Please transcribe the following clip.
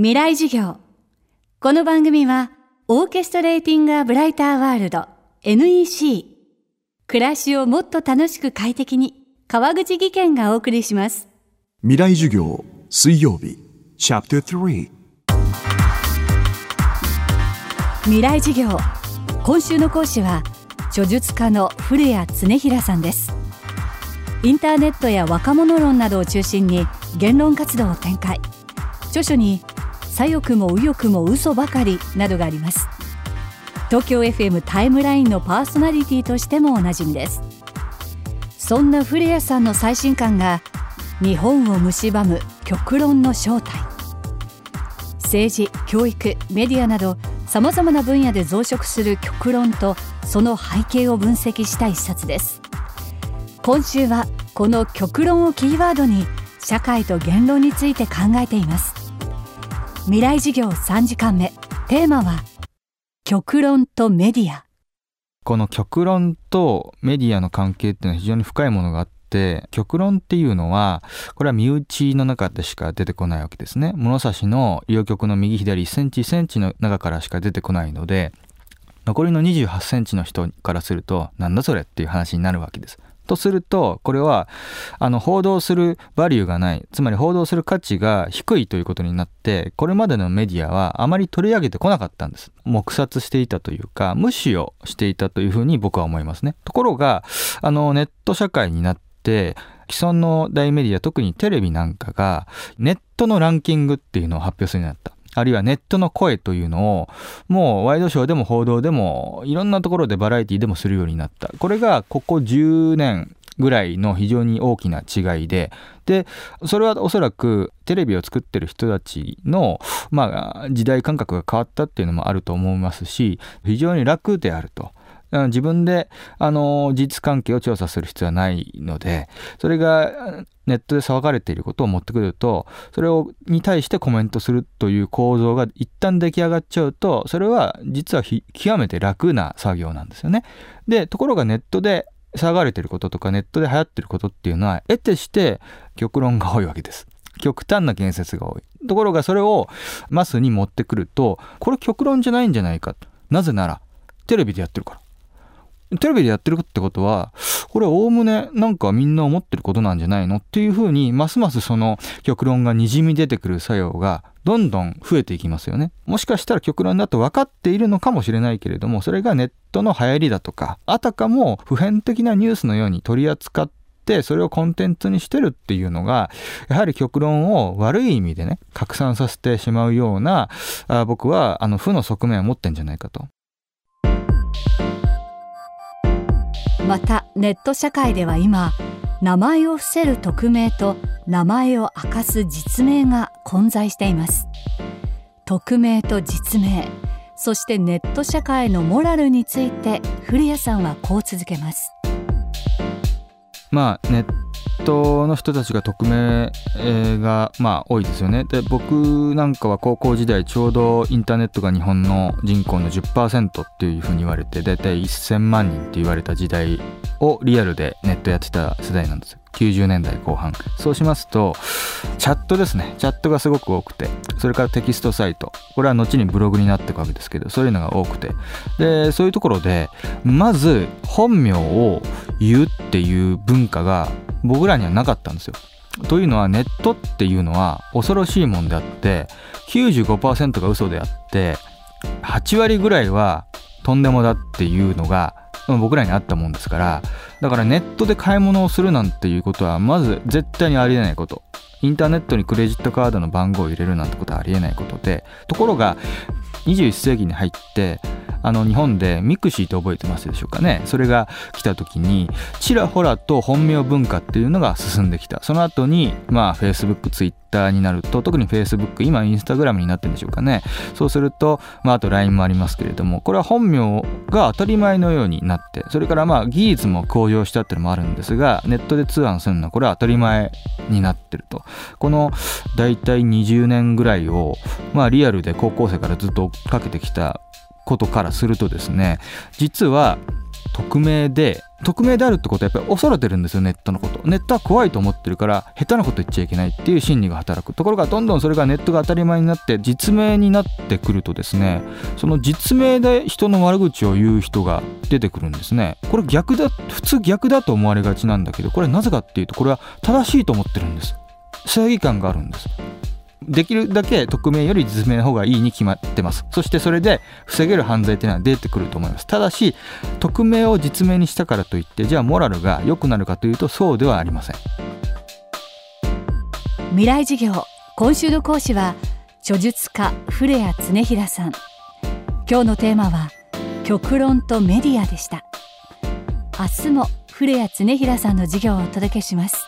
未来授業。この番組はオーケストレーティング・ア・ブライター・ワールド NEC 暮らしをもっと楽しく快適に川口義賢がお送りします。未来授業水曜日。チャプター3未来授業。今週の講師は著述家の古谷恒平さんです。インターネットや若者論などを中心に言論活動を展開。著書に左翼も右翼も嘘ばかりなどがあります。東京 FM タイムラインのパーソナリティとしてもおなじみです。そんな古谷さんの最新刊が日本を蝕む極論の正体。政治教育メディアなどさまざまな分野で増殖する極論とその背景を分析した一冊です。今週はこの極論をキーワードに社会と言論について考えています。未来授業3時間目。テーマは極論とメディア。この極論とメディアの関係っていうのは非常に深いものがあって極論っていうのはこれは身内の中でしか出てこないわけですね。物差しの両極の右左1センチ1センチの中からしか出てこないので残りの28センチの人からするとなんだそれっていう話になるわけです。とするとこれはあの報道するバリューがない。つまり報道する価値が低いということになってこれまでのメディアはあまり取り上げてこなかったんです。黙殺していたというか無視をしていたというふうに僕は思いますね。ところがあのネット社会になって既存の大メディア特にテレビなんかがネットのランキングっていうのを発表するようになった。あるいはネットの声というのをもうワイドショーでも報道でもいろんなところでバラエティでもするようになったこれがここ10年ぐらいの非常に大きな違いででそれはおそらくテレビを作ってる人たちの、まあ、時代感覚が変わったっていうのもあると思いますし非常に楽であると。自分であの事実関係を調査する必要はないのでそれがネットで騒がれていることを持ってくるとそれをに対してコメントするという構造が一旦出来上がっちゃうとそれは実は極めて楽な作業なんですよね。でところがネットで騒がれてることとかネットで流行ってることっていうのは得てして極論が多いわけです。極端な言説が多い。ところがそれをマスに持ってくるとこれ極論じゃないんじゃないか。なぜならテレビでやってるから。テレビでやってるってことは、これおおむねなんかみんな思ってることなんじゃないのっていうふうに、ますますその極論がにじみ出てくる作用がどんどん増えていきますよね。もしかしたら極論だと分かっているのかもしれないけれども、それがネットの流行りだとか、あたかも普遍的なニュースのように取り扱って、それをコンテンツにしてるっていうのが、やはり極論を悪い意味でね、拡散させてしまうような、あ僕はあの負の側面を持ってんじゃないかと。またネット社会では今名前を伏せる匿名と名前を明かす実名が混在しています。匿名と実名そしてネット社会のモラルについて古谷さんはこう続けます。まあネットの人たちが匿名がまあ多いですよね。で僕なんかは高校時代ちょうどインターネットが日本の人口の10%っていうふうに言われて大体1000万人って言われた時代をリアルでネットやってた世代なんですよ。90年代後半。そうしますとチャットですね。チャットがすごく多くてそれからテキストサイト。これは後にブログになっていくわけですけどそういうのが多くて。でそういうところでまず本名を言うっていう文化が僕らにはなかったんですよ。というのはネットっていうのは恐ろしいもんであって95%が嘘であって8割ぐらいはとんでもだっていうのが僕らにあったもんですからだからネットで買い物をするなんていうことはまず絶対にありえないこと。インターネットにクレジットカードの番号を入れるなんてことはありえないことでところが21世紀に入ってあの日本でミクシーって覚えてますでしょうかね？それが来た時にちらほらと本名文化っていうのが進んできた。その後にまあ Facebook、Twitter になると特に Facebook 今 Instagram になってるんでしょうかね？そうするとまああと LINE もありますけれどもこれは本名が当たり前のようになってそれからまあ技術も向上したっていうのもあるんですがネットで通販するのはこれは当たり前になってると。この大体20年ぐらいをまあリアルで高校生からずっと追っかけてきたことからするとですね実は匿名で匿名であるってことはやっぱり恐れてるんですよネットのこと。ネットは怖いと思ってるから下手なこと言っちゃいけないっていう心理が働くところがどんどんそれがネットが当たり前になって実名になってくるとですねその実名で人の悪口を言う人が出てくるんですね。これ逆だ普通逆だと思われがちなんだけどこれなぜかっていうとこれは正しいと思ってるんです。正義感があるんです。できるだけ匿名より実名の方がいいに決まってます。そしてそれで防げる犯罪っていうのは出てくると思います。ただし匿名を実名にしたからといってじゃあモラルが良くなるかというとそうではありません。未来授業今週の講師は著述家古谷恒平さん。今日のテーマは極論とメディアでした。明日も古谷恒平さんの授業をお届けします。